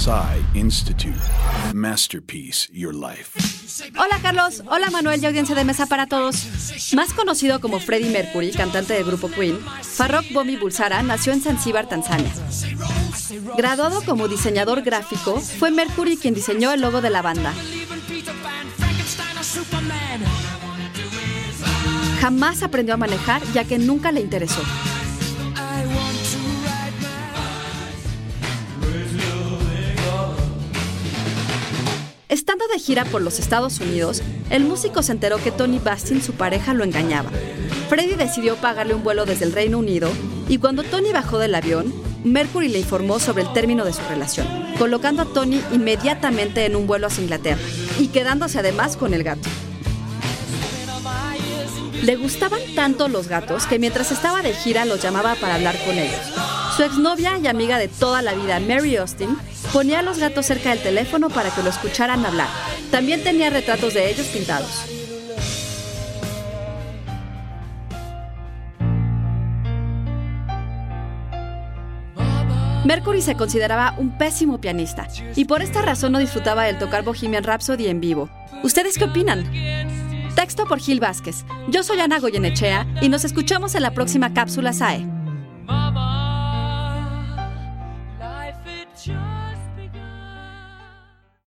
Psy Institute. Masterpiece Your Life. Hola Carlos, hola Manuel y audiencia de mesa para todos. Más conocido como Freddie Mercury, cantante del grupo Queen, Farrokh Bomi Bulsara nació en Zanzíbar, Tanzania. Graduado como diseñador gráfico, fue Mercury quien diseñó el logo de la banda. Jamás aprendió a manejar ya que nunca le interesó. Estando de gira por los Estados Unidos, el músico se enteró que Tony Bastin, su pareja, lo engañaba. Freddie decidió pagarle un vuelo desde el Reino Unido y cuando Tony bajó del avión, Mercury le informó sobre el término de su relación, colocando a Tony inmediatamente en un vuelo hacia Inglaterra y quedándose además con el gato. Le gustaban tanto los gatos que mientras estaba de gira los llamaba para hablar con ellos. Su exnovia y amiga de toda la vida, Mary Austin, Ponía a los gatos cerca del teléfono para que lo escucharan hablar. También tenía retratos de ellos pintados. Mercury se consideraba un pésimo pianista y por esta razón no disfrutaba del tocar Bohemian Rhapsody en vivo. ¿Ustedes qué opinan? Texto por Gil Vázquez. Yo soy Ana Goyenechea y nos escuchamos en la próxima cápsula SAE.